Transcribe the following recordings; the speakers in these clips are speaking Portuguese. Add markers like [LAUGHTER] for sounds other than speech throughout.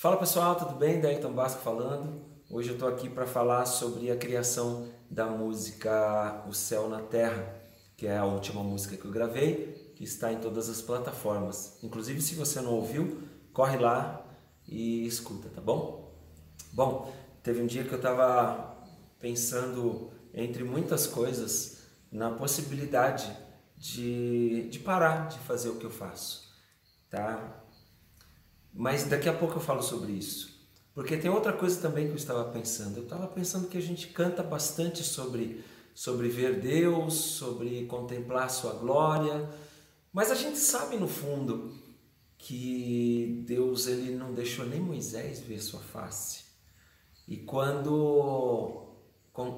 Fala pessoal, tudo bem? Dailton Basco falando. Hoje eu estou aqui para falar sobre a criação da música O Céu na Terra, que é a última música que eu gravei, que está em todas as plataformas. Inclusive, se você não ouviu, corre lá e escuta, tá bom? Bom, teve um dia que eu estava pensando, entre muitas coisas, na possibilidade de, de parar de fazer o que eu faço, tá? Mas daqui a pouco eu falo sobre isso. Porque tem outra coisa também que eu estava pensando. Eu estava pensando que a gente canta bastante sobre, sobre ver Deus, sobre contemplar Sua glória, mas a gente sabe no fundo que Deus ele não deixou nem Moisés ver Sua face. E quando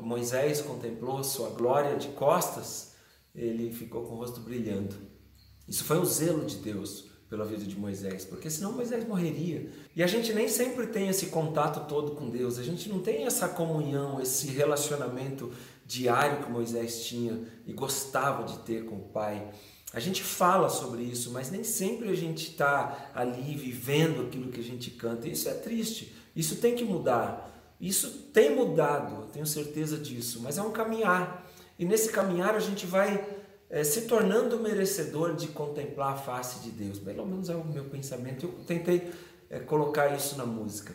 Moisés contemplou Sua glória de costas, ele ficou com o rosto brilhando. Isso foi o zelo de Deus pela vida de Moisés, porque senão Moisés morreria. E a gente nem sempre tem esse contato todo com Deus, a gente não tem essa comunhão, esse relacionamento diário que Moisés tinha e gostava de ter com o Pai. A gente fala sobre isso, mas nem sempre a gente está ali vivendo aquilo que a gente canta. Isso é triste, isso tem que mudar. Isso tem mudado, eu tenho certeza disso, mas é um caminhar. E nesse caminhar a gente vai é, se tornando merecedor de contemplar a face de Deus. Pelo menos é o meu pensamento. Eu tentei é, colocar isso na música.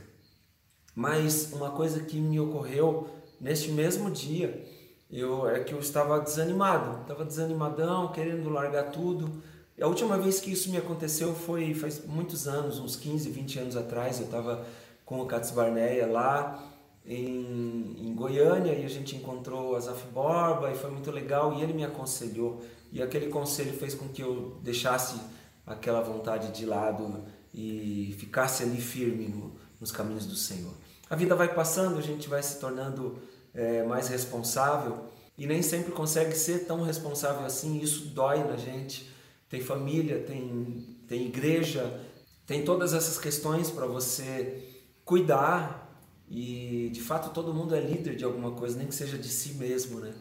Mas uma coisa que me ocorreu neste mesmo dia eu, é que eu estava desanimado, estava desanimadão, querendo largar tudo. E a última vez que isso me aconteceu foi faz muitos anos, uns 15, 20 anos atrás. Eu estava com o Katz Barneia lá em, em Goiânia e a gente encontrou Azaf Borba e foi muito legal e ele me aconselhou e aquele conselho fez com que eu deixasse aquela vontade de lado e ficasse ali firme no, nos caminhos do Senhor. A vida vai passando, a gente vai se tornando é, mais responsável e nem sempre consegue ser tão responsável assim, isso dói na gente. Tem família, tem, tem igreja, tem todas essas questões para você cuidar e de fato todo mundo é líder de alguma coisa, nem que seja de si mesmo, né?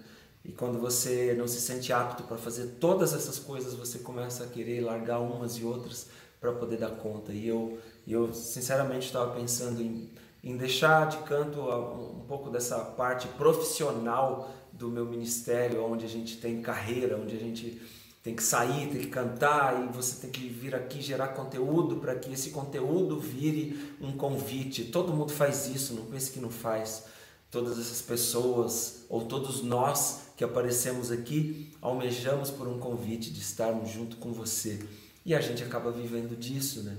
E quando você não se sente apto para fazer todas essas coisas, você começa a querer largar umas e outras para poder dar conta. E eu, eu sinceramente estava pensando em, em deixar de canto um pouco dessa parte profissional do meu ministério, onde a gente tem carreira, onde a gente tem que sair, tem que cantar e você tem que vir aqui gerar conteúdo para que esse conteúdo vire um convite. Todo mundo faz isso, não pense que não faz. Todas essas pessoas ou todos nós que aparecemos aqui almejamos por um convite de estarmos junto com você e a gente acaba vivendo disso, né?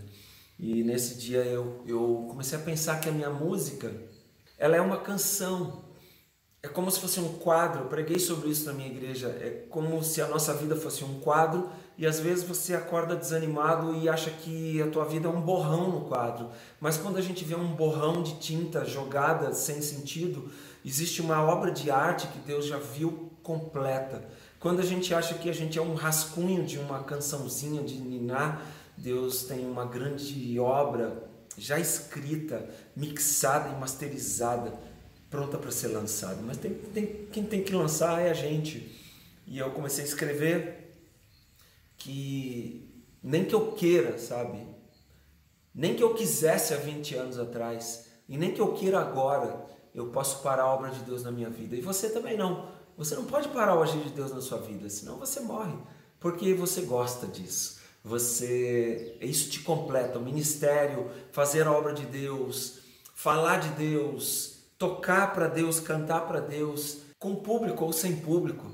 E nesse dia eu, eu comecei a pensar que a minha música ela é uma canção é como se fosse um quadro, eu preguei sobre isso na minha igreja. É como se a nossa vida fosse um quadro e às vezes você acorda desanimado e acha que a tua vida é um borrão no quadro. Mas quando a gente vê um borrão de tinta jogada sem sentido, existe uma obra de arte que Deus já viu completa. Quando a gente acha que a gente é um rascunho de uma cançãozinha de ninar, Deus tem uma grande obra já escrita, mixada e masterizada pronta para ser lançado, mas tem, tem, quem tem que lançar é a gente. E eu comecei a escrever que nem que eu queira, sabe? Nem que eu quisesse há 20 anos atrás, e nem que eu queira agora, eu posso parar a obra de Deus na minha vida. E você também não. Você não pode parar o agir de Deus na sua vida, senão você morre, porque você gosta disso. Você, isso te completa, o ministério, fazer a obra de Deus, falar de Deus, tocar para Deus, cantar para Deus, com público ou sem público.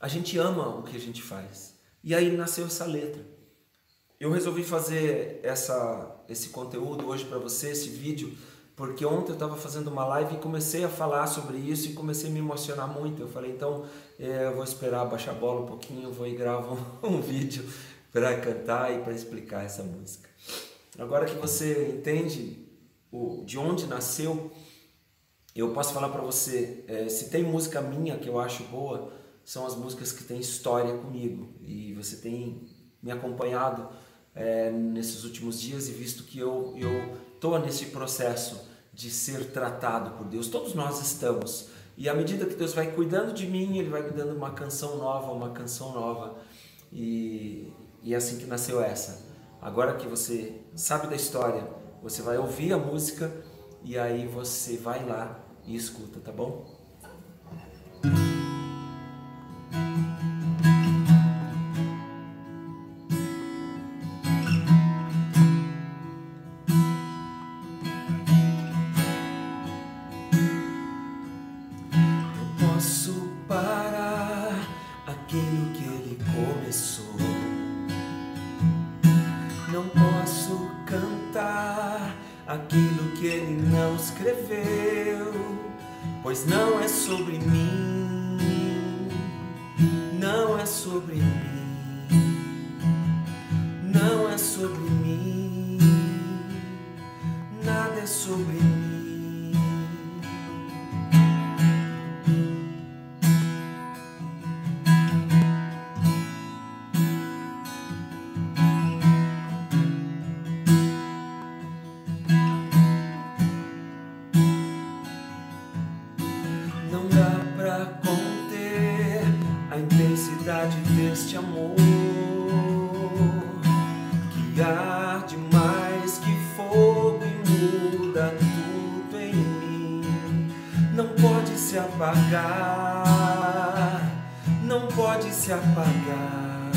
A gente ama o que a gente faz. E aí nasceu essa letra. Eu resolvi fazer essa, esse conteúdo hoje para você, esse vídeo, porque ontem eu estava fazendo uma live e comecei a falar sobre isso e comecei a me emocionar muito. Eu falei, então é, eu vou esperar baixar a bola um pouquinho, vou e gravo um, [LAUGHS] um vídeo para cantar e para explicar essa música. Agora que você entende o, de onde nasceu eu posso falar para você, é, se tem música minha que eu acho boa, são as músicas que têm história comigo. E você tem me acompanhado é, nesses últimos dias e visto que eu eu tô nesse processo de ser tratado por Deus. Todos nós estamos. E à medida que Deus vai cuidando de mim, Ele vai me dando uma canção nova, uma canção nova. E, e é assim que nasceu essa. Agora que você sabe da história, você vai ouvir a música e aí você vai lá e escuta, tá bom? pois não é sobre mim, não é sobre mim, não é sobre mim, nada é sobre mim. não pode se apagar, não pode se apagar.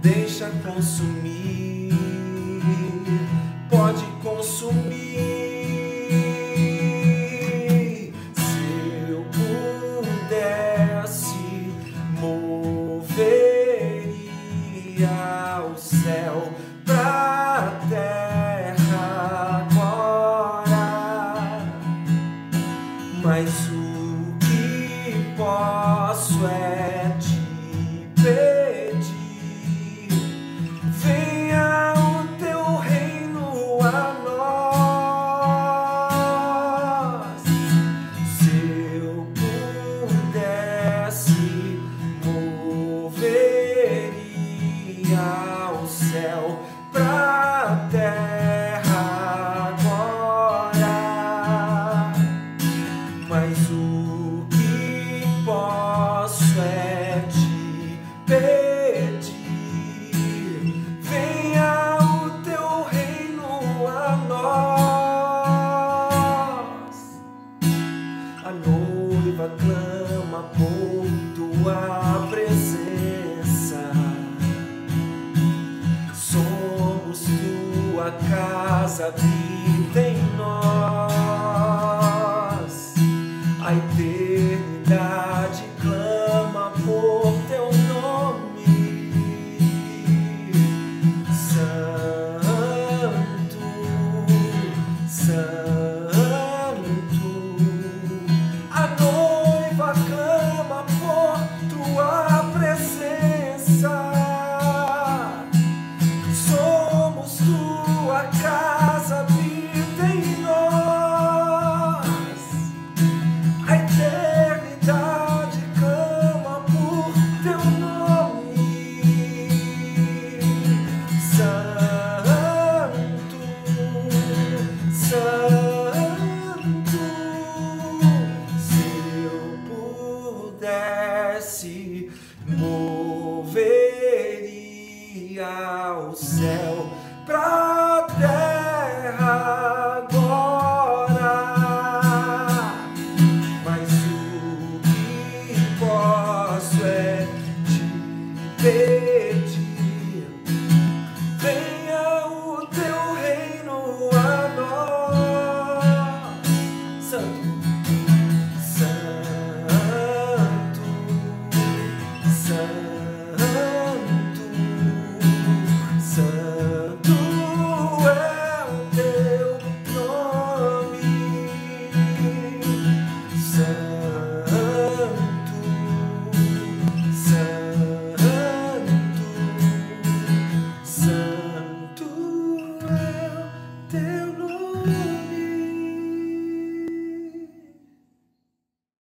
Deixa consumir. céu pra o céu pra terra.